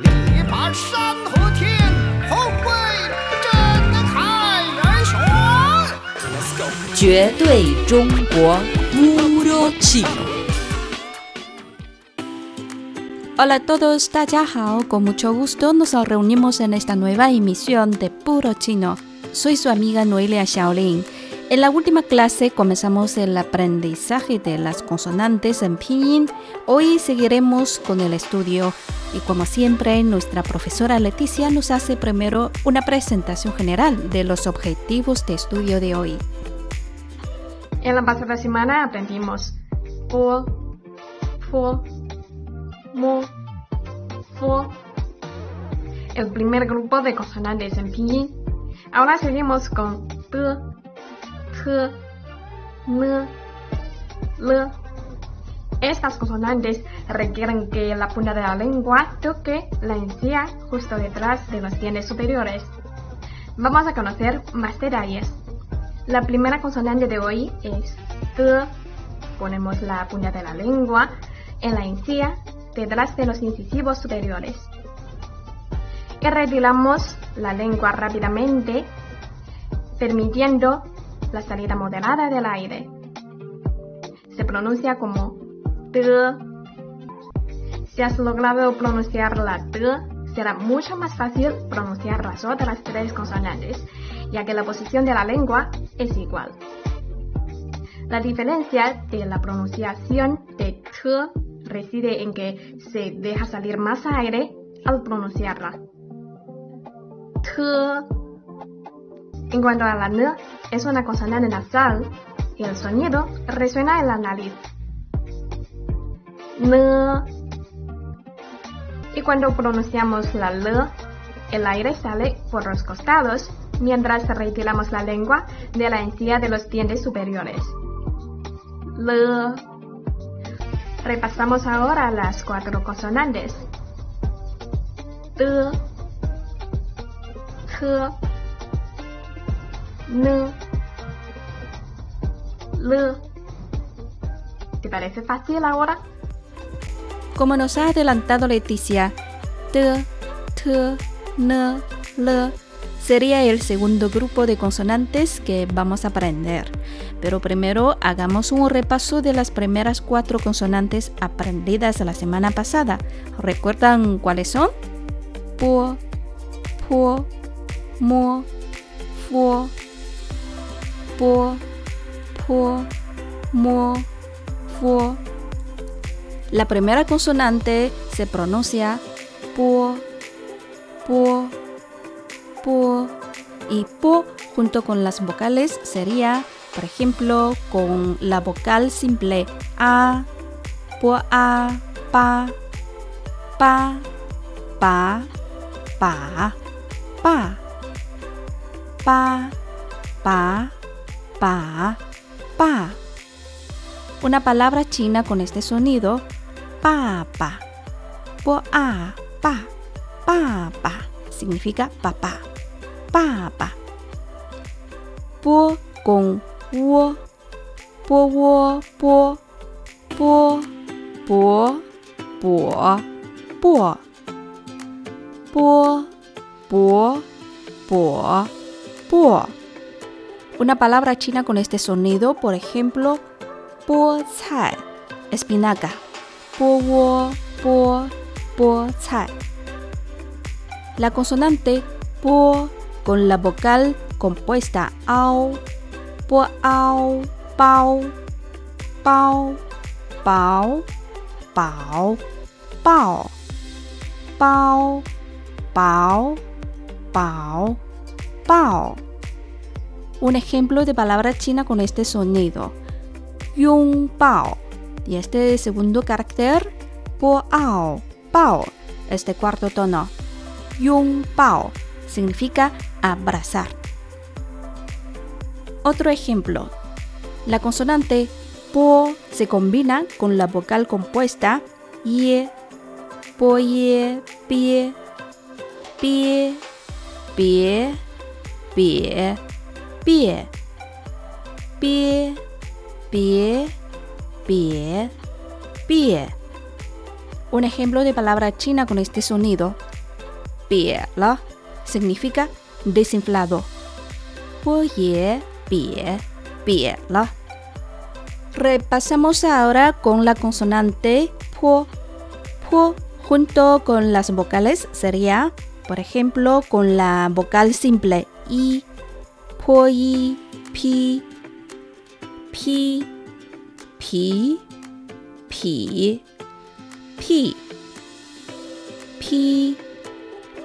力拔山河天，后会震撼人雄。绝对中国 Puro Chino. Hola a todos, 大家好, con mucho gusto nos reunimos en esta nueva emisión de Puro Chino. Soy su amiga Noelia Shaolin. En la última clase comenzamos el aprendizaje de las consonantes en pinyin. Hoy seguiremos con el estudio y como siempre nuestra profesora Leticia nos hace primero una presentación general de los objetivos de estudio de hoy. En la pasada semana aprendimos el primer grupo de consonantes en pinyin. Ahora seguimos con t, n, l. Estas consonantes requieren que la punta de la lengua toque la encía justo detrás de los dientes superiores. Vamos a conocer más detalles. La primera consonante de hoy es T. Ponemos la punta de la lengua en la encía detrás de los incisivos superiores. Y retiramos la lengua rápidamente, permitiendo la salida moderada del aire. Se pronuncia como T. Si has logrado pronunciar la T, será mucho más fácil pronunciar las otras tres consonantes, ya que la posición de la lengua es igual. La diferencia de la pronunciación de T reside en que se deja salir más aire al pronunciarla. T. En cuanto a la N, es una consonante nasal y el sonido resuena en la nariz. N. Y cuando pronunciamos la L, el aire sale por los costados mientras retiramos la lengua de la encía de los dientes superiores. L. Repasamos ahora las cuatro consonantes. T, N, L. ¿Te parece fácil ahora? Como nos ha adelantado Leticia, T, T, N, L sería el segundo grupo de consonantes que vamos a aprender. Pero primero hagamos un repaso de las primeras cuatro consonantes aprendidas la semana pasada. ¿Recuerdan cuáles son? Po, po, mo, fo, 波、坡、mo. La primera consonante se pronuncia po, po, po y po junto con las vocales sería, por ejemplo, con la vocal simple a, po a, pa, pa, pa, pa, pa, pa, pa. pa pa, pa. Una palabra china con este sonido, pa, pa. Po, a, pa, pa, pa. Significa papá, pa, pa. Po con wo, po, wo, po, po, po, po, po. Po, po, po, po. Una palabra china con este sonido, por ejemplo, po cai, espinaca. Po wo, po cai. La consonante po con la vocal compuesta ao, po ao, pao, pao, pao, pao, pao, pao, pao, pao, pao. Un ejemplo de palabra china con este sonido. Yung pao. Y este segundo carácter, po ao, pao. Este cuarto tono. Yung pao significa abrazar. Otro ejemplo. La consonante po se combina con la vocal compuesta ye, po ye, pie, pie, pie, pie, pie, pie, pie, pie, pie. Un ejemplo de palabra china con este sonido. la significa desinflado. la. Repasamos ahora con la consonante po. Po junto con las vocales sería, por ejemplo, con la vocal simple i, 坡一劈劈皮匹屁劈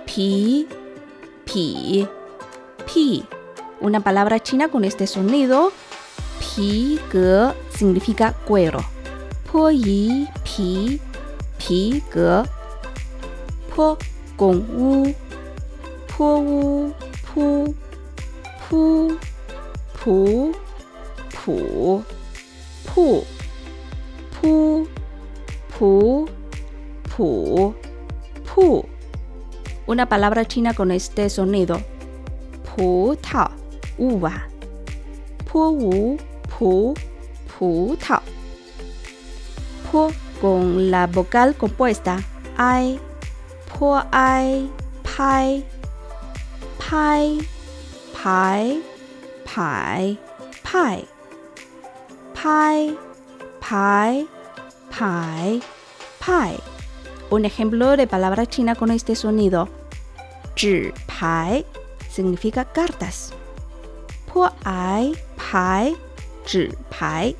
皮匹屁。Una palabra china con este sonido. Pi ge significa cuero. Po yi pi pi ge. Po con u. Po u pu pu, pu, pu, pu, pu, pu, pu, pu. Una palabra china con este sonido. Pu tao, uva. Pu pu, pu tao. Pu con la vocal compuesta ai, pu ai, pai, pai, pai, pai, pai, pai, pai, pai, pai. Un ejemplo de palabra china con este sonido. Zhi pai significa cartas. Po ai pai, zhi pai.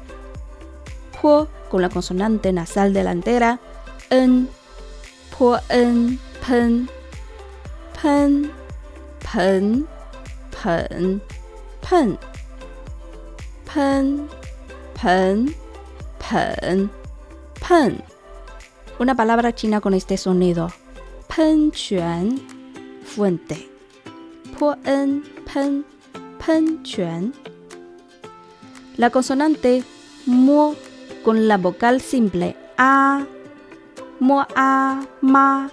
Po con la consonante nasal delantera. En, po en, pen, pen, pen, pen, pen, pen, pen, pen, pen. Una palabra china con este sonido. Pen chuan, fuente. Po en, pen, pen chuan. La consonante mo con la vocal simple a, mo a, ma,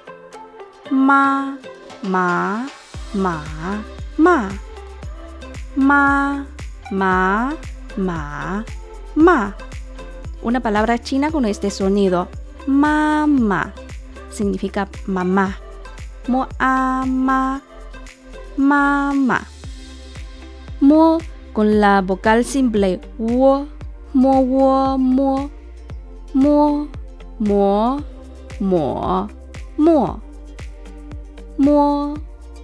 ma, ma, ma, ma, ma, ma, ma, ma. Una palabra china con este sonido. Mama significa mamá. Mo a ma, mama. Mo con la vocal simple wo mo wo mo mo mo mo mo mo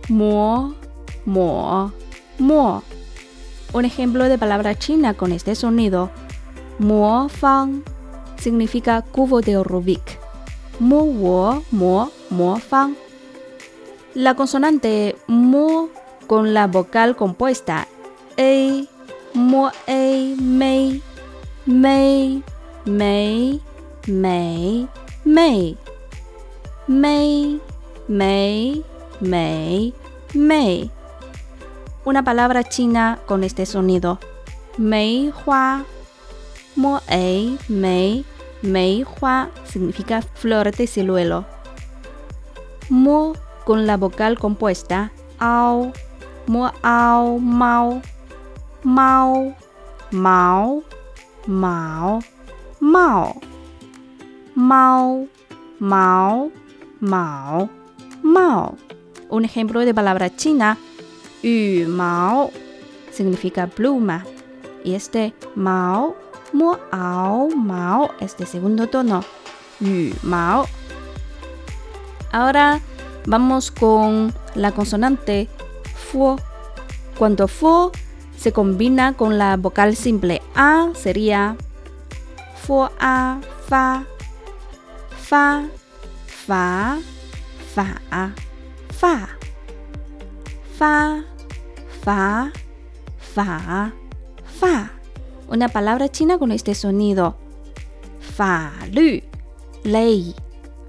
mo mo mo un ejemplo de palabra china con este sonido mo fang significa cubo de Rubik. Mo wo mo fang la consonante mo con la vocal compuesta a mo a mei May, May, May, May, May, May, May, May. Una palabra china con este sonido. Mei Hua, Mo Ei, Mei, Mei Hua significa flor de ciruelo. Mo con la vocal compuesta. Ao, Mo Ao, Mao, Mao, Mao. Mao, Mao, Mao, Mao, Mao, Mao. Un ejemplo de palabra china, Yu Mao, significa pluma. Y este Mao, Mo Ao, Mao, este segundo tono, Yu Mao. Ahora vamos con la consonante Fu. Cuando Fu se combina con la vocal simple A sería fo a fa fa fa fa fa fa fa, fa, fa. Una palabra china con este sonido. Fa, lu, ley.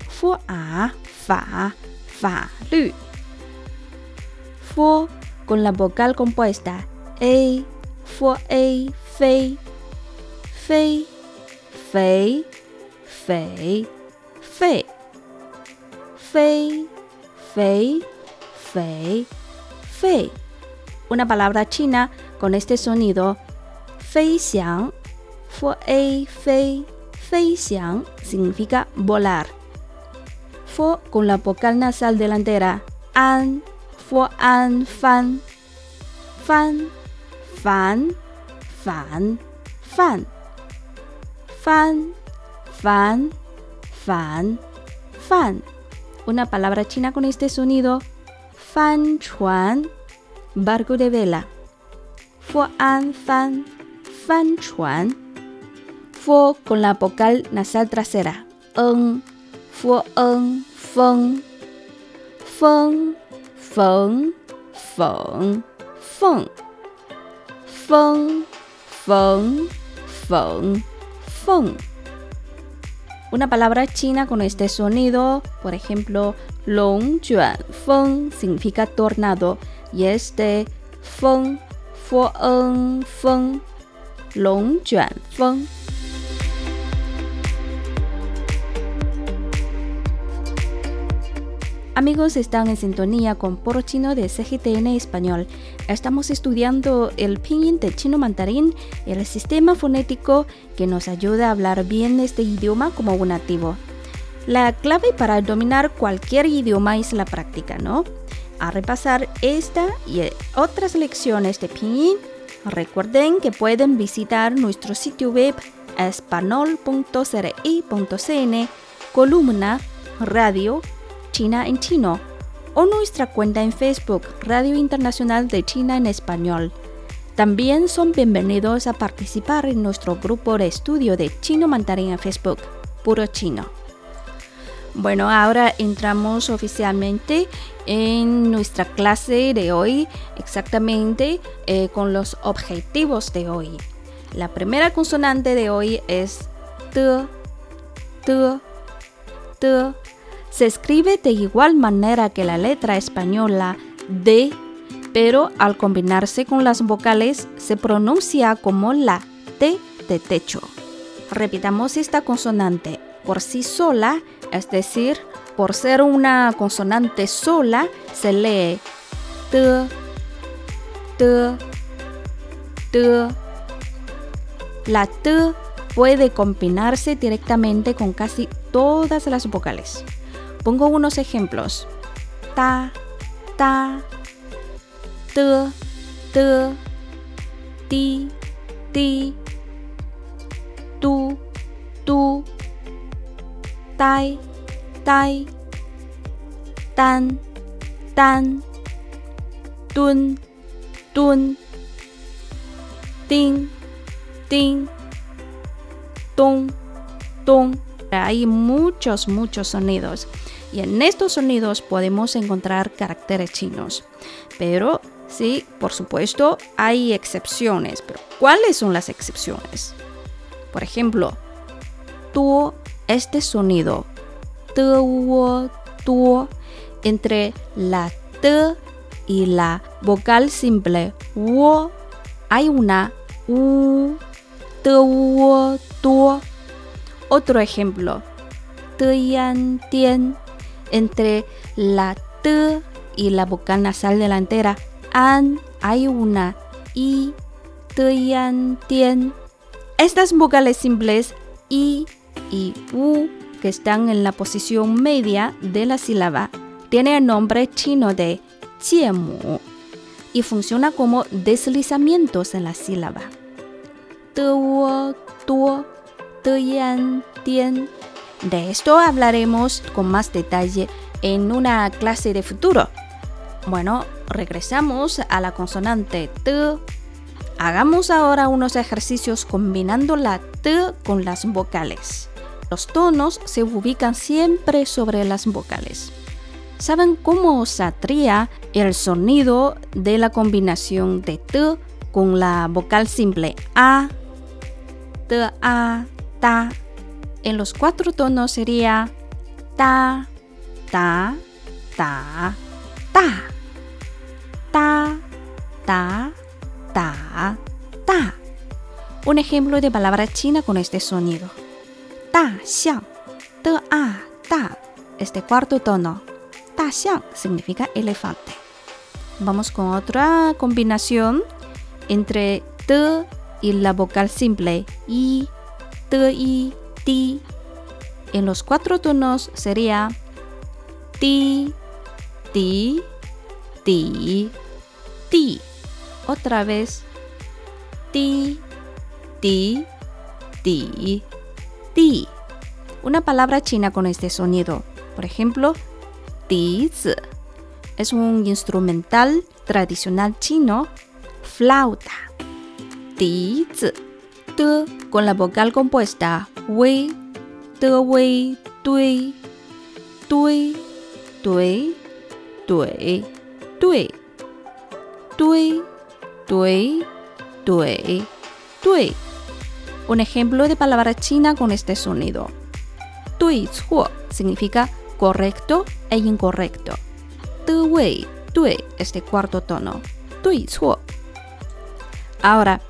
Fu, a, fa, fa, lu. Fu con la vocal compuesta. E, fu, e, fei, fei, fei, fei, fei. Fei, fei, fei, fei una palabra china con este sonido. Fei xiang, fue fei, fei xiang significa volar. Fo con la vocal nasal delantera, an, fue an, fan, fan, fan, fan, fan, fan, fan, fan, fan. Una palabra china con este sonido, fan chuan barco de vela. Fo an fan, fan chuan. Fo con la vocal nasal trasera. En, fo en, feng, feng, feng. Feng, feng, feng, feng. Una palabra china con este sonido, por ejemplo, long juan feng significa tornado y este feng, fo en, feng, long juan feng. Amigos, están en sintonía con Poro Chino de CGTN Español. Estamos estudiando el pinyin de chino mandarín, el sistema fonético que nos ayuda a hablar bien este idioma como un nativo. La clave para dominar cualquier idioma es la práctica, ¿no? A repasar esta y otras lecciones de pinyin, recuerden que pueden visitar nuestro sitio web espanol.cri.cn, columna, radio, China en Chino o nuestra cuenta en Facebook Radio Internacional de China en Español. También son bienvenidos a participar en nuestro grupo de estudio de chino mandarín en Facebook, Puro Chino. Bueno, ahora entramos oficialmente en nuestra clase de hoy, exactamente eh, con los objetivos de hoy. La primera consonante de hoy es T, T, T se escribe de igual manera que la letra española D, pero al combinarse con las vocales se pronuncia como la T de techo. Repitamos esta consonante por sí sola, es decir, por ser una consonante sola, se lee T, T, T. La T puede combinarse directamente con casi todas las vocales. Pongo unos ejemplos. Ta, ta, te, te, ti, ti, tu, tu, tai, tai, tan, tan, tun, tun, ting, ting, tong, tong. Hay muchos, muchos sonidos y en estos sonidos podemos encontrar caracteres chinos. Pero sí, por supuesto, hay excepciones. Pero ¿cuáles son las excepciones? Por ejemplo, tu, este sonido, tu, tu, entre la t y la vocal simple wo, hay una u, tu, tu. Otro ejemplo, yan, tien, entre la T y la vocal nasal delantera an hay una I, T, Tien. Estas vocales simples I y U que están en la posición media de la sílaba tienen el nombre chino de Jiemu y funciona como deslizamientos en la sílaba. Tien. De esto hablaremos con más detalle en una clase de futuro. Bueno, regresamos a la consonante T. Hagamos ahora unos ejercicios combinando la T con las vocales. Los tonos se ubican siempre sobre las vocales. ¿Saben cómo saldría el sonido de la combinación de T con la vocal simple A, T, A, Ta, en los cuatro tonos sería ta, ta, ta, ta, ta, ta, ta, ta. Un ejemplo de palabra china con este sonido. Ta, xiang, te, a, ta. Este cuarto tono. Ta, xiang significa elefante. Vamos con otra combinación entre te y la vocal simple i, te, i, ti. En los cuatro tonos sería ti, ti, ti, ti. Otra vez. Ti, ti, ti, ti. Una palabra china con este sonido. Por ejemplo, ti es un instrumental tradicional chino, flauta. Ti de con la vocal compuesta wei, de wei, dui, dui, dui, dui, dui, dui, dui, dui, dui. Un ejemplo de palabra china con este sonido. Dui significa correcto e incorrecto. De wei, dui, este cuarto tono. Dui Ahora,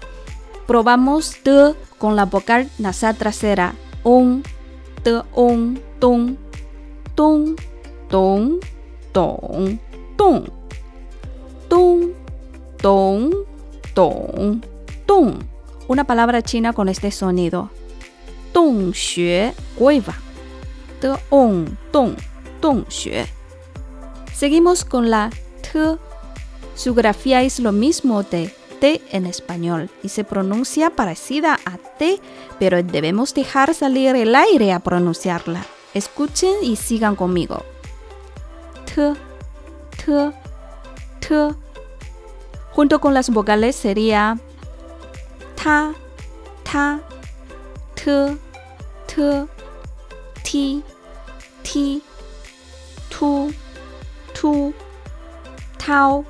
probamos de con la vocal nasal trasera. Un, de, un, tung, tung, tung, tung, tung, tung, tung, tung, tung. Una palabra china con este sonido. Tung xue cueva. De, tung, tung xue. Seguimos con la t. Su grafía es lo mismo de en español y se pronuncia parecida a T, pero debemos dejar salir el aire a pronunciarla. Escuchen y sigan conmigo. T, T, T. Junto con las vocales sería 타, 타, 트, 트, 티, 티, 투, 투, 타오,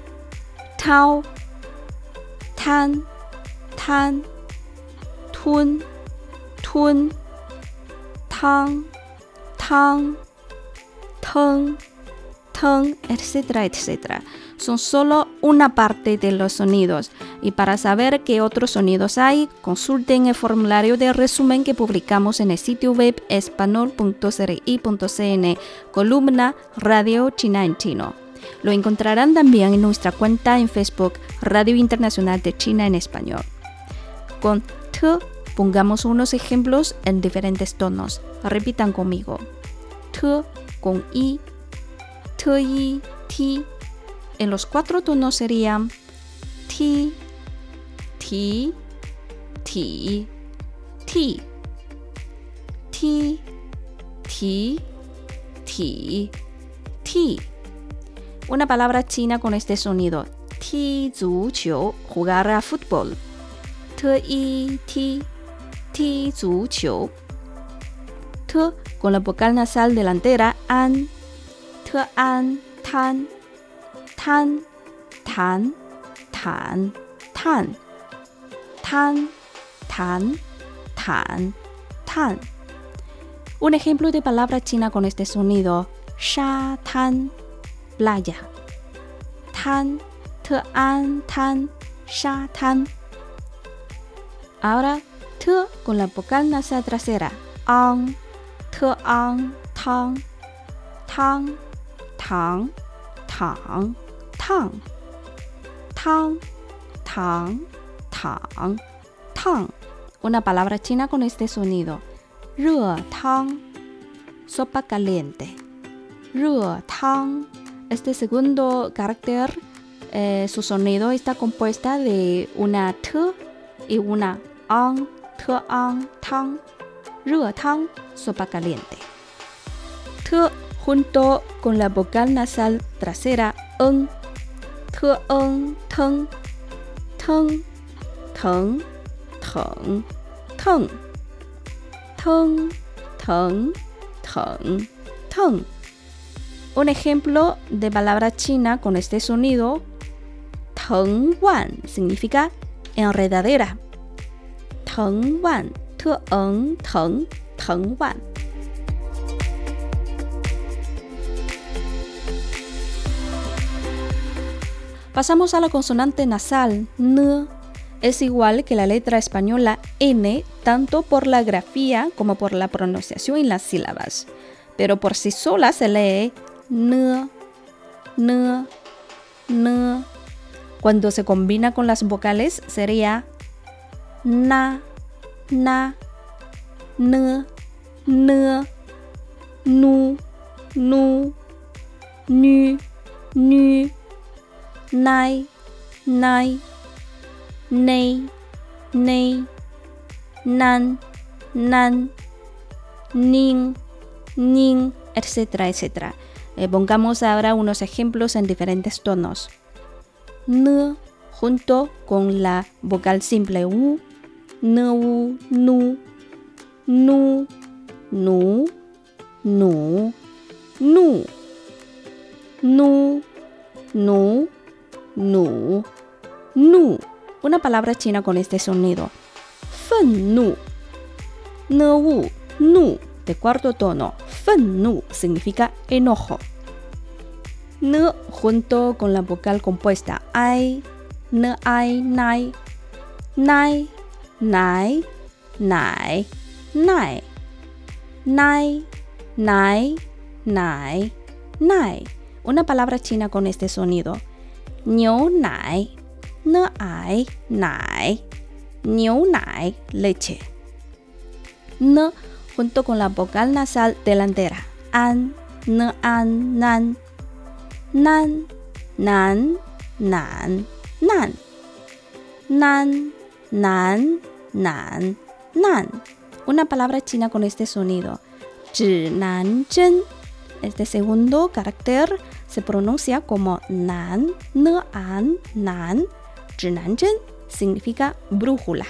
타오, 탄, 탄, 툰, 툰, 탕, 탕, 텅, 텅, etc. etc. Son solo una parte de los sonidos y para saber qué otros sonidos hay, consulten el formulario de resumen que publicamos en el sitio web espanol.cri.cn, columna Radio China en Chino. Lo encontrarán también en nuestra cuenta en Facebook Radio Internacional de China en Español. Con T pongamos unos ejemplos en diferentes tonos. Repitan conmigo. T con I, T, I, T. En los cuatro tonos serían T, T, T, T, T, T, T, T una palabra china con este sonido. Ti zu qiu, jugar a fútbol. T i ti, ti zu qiu. T con la vocal nasal delantera an. T an tan. Tan, tan, tan, tan. Tan, tan, tan, tan. Un ejemplo de palabra china con este sonido. Sha tan playa. Tan, te an, tan, sha, tan. Ahora, te con la vocal nasal trasera. An, te an, tan, tan, tan, tan, tan. Tan, tan, tan, tan. Una palabra china con este sonido. Re, tan, sopa caliente. Re, tan, este segundo carácter, eh, su sonido está compuesta de una T y una Ang, T, Ang, Tang, Tang, sopa caliente. T junto con la vocal nasal trasera N, T, N, Teng, Teng, Teng, Teng, Teng, Teng, Teng, Teng, Teng. Un ejemplo de palabra china con este sonido, Teng Wan, significa enredadera. Teng Wan, Teng, Teng, Teng Wan. Pasamos a la consonante nasal, N. Es igual que la letra española N, tanto por la grafía como por la pronunciación y las sílabas. Pero por sí sola se lee n, n, n. Cuando se combina con las vocales sería na, na, n, n, nu, nu, nu, nu, nai, nai, nei, nei, nan, nan, nin, nin, etcétera, etcétera. Eh, pongamos ahora unos ejemplos en diferentes tonos. N junto con la vocal simple U, N, U, Nu, Nu, Nu, Nu, Nu, Nu, Nu, Nu, Nu. Una palabra china con este sonido. Fen Nu. Nu, Nu de cuarto tono. Fen Nu significa enojo. N junto con la vocal compuesta ai, n ai, nai, nai, nai, nai, nai, nai, nai, nai, nai. Una palabra china con este sonido. Niu nai, n nai, niu nai, leche. N junto con la vocal nasal delantera. An, n, an, nan, nan, nan, nan, nan, nan, nan, nan, nan. Una palabra china con este sonido. Este segundo carácter se pronuncia como nan, n, an, nan. significa brújula.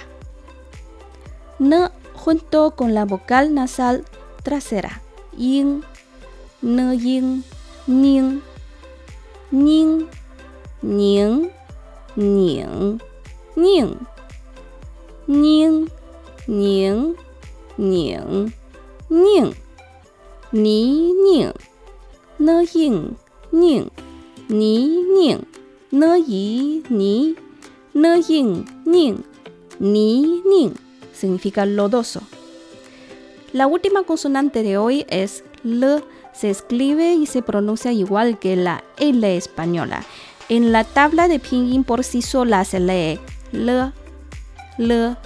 N junto con la vocal nasal trasera. Yin, n, yin, ning, ning, lodoso. La última consonante de hoy es L. Se escribe y se pronuncia igual que la L española. En la tabla de pinyin por sí sola se lee L, L,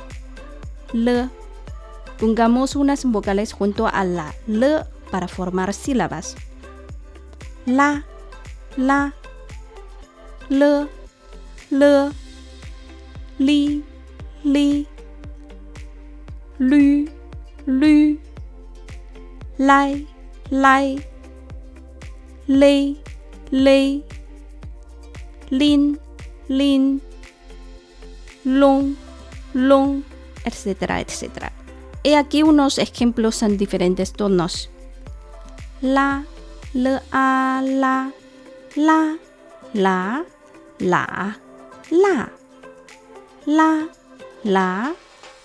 L. Pongamos unas vocales junto a la L para formar sílabas. La, la, L, L, li, li lu, lu, lai, lai, lei, lei, lin, lin, long, long, etcétera, etcétera. He aquí unos ejemplos en diferentes tonos. La, le, a, la, la, la, la, la, la, la, la.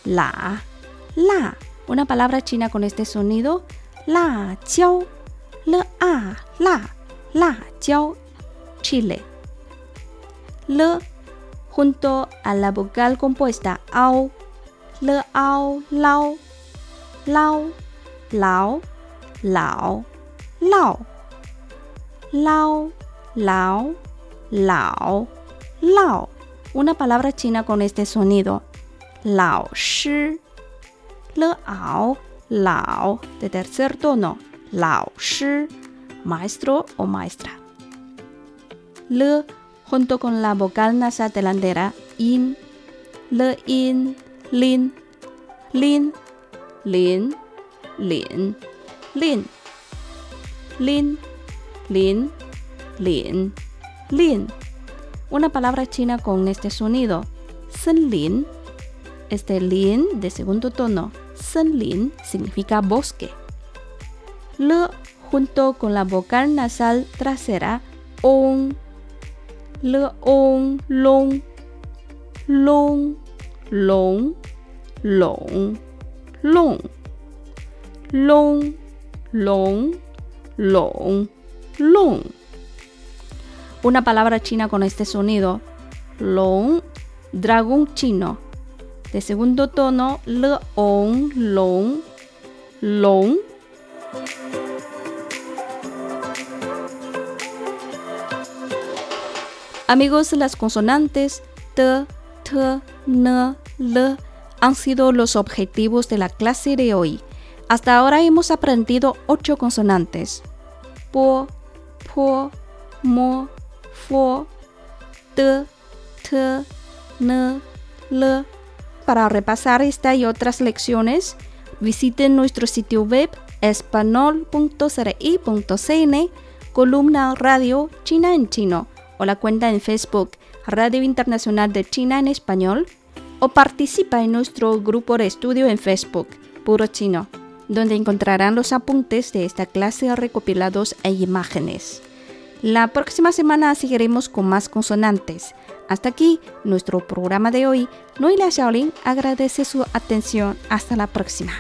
la, una palabra china con este sonido, la, jiao, le, a, la, la, jiao, chile. Le, junto a la vocal compuesta ao, le, ao, lao, lao, lao, lao, lao, lao, lao, lao, lao. Una palabra china con este sonido, lao, shi, le ao, lao, de tercer tono, lao shi, maestro o maestra. Le junto con la vocal nasal delantera, in, le in, lin, lin, lin, lin, lin, lin, lin, lin, lin. Una palabra china con este sonido, lin, este lin de segundo tono, Senlin significa bosque. Le junto con la vocal nasal trasera on, le on, long, long, long, long, long, long, long, long, long. Una palabra china con este sonido, long, dragón chino de segundo tono, le, on, long, long. Amigos, las consonantes t, t, n, l han sido los objetivos de la clase de hoy. Hasta ahora hemos aprendido ocho consonantes. Po, po, mo, fo, t, t, n, l. Para repasar esta y otras lecciones, visiten nuestro sitio web espanol.cri.cn, columna Radio China en Chino o la cuenta en Facebook Radio Internacional de China en Español o participa en nuestro grupo de estudio en Facebook Puro Chino, donde encontrarán los apuntes de esta clase recopilados e imágenes. La próxima semana seguiremos con más consonantes. Hasta aquí nuestro programa de hoy. Noelia Shaolin agradece su atención. Hasta la próxima.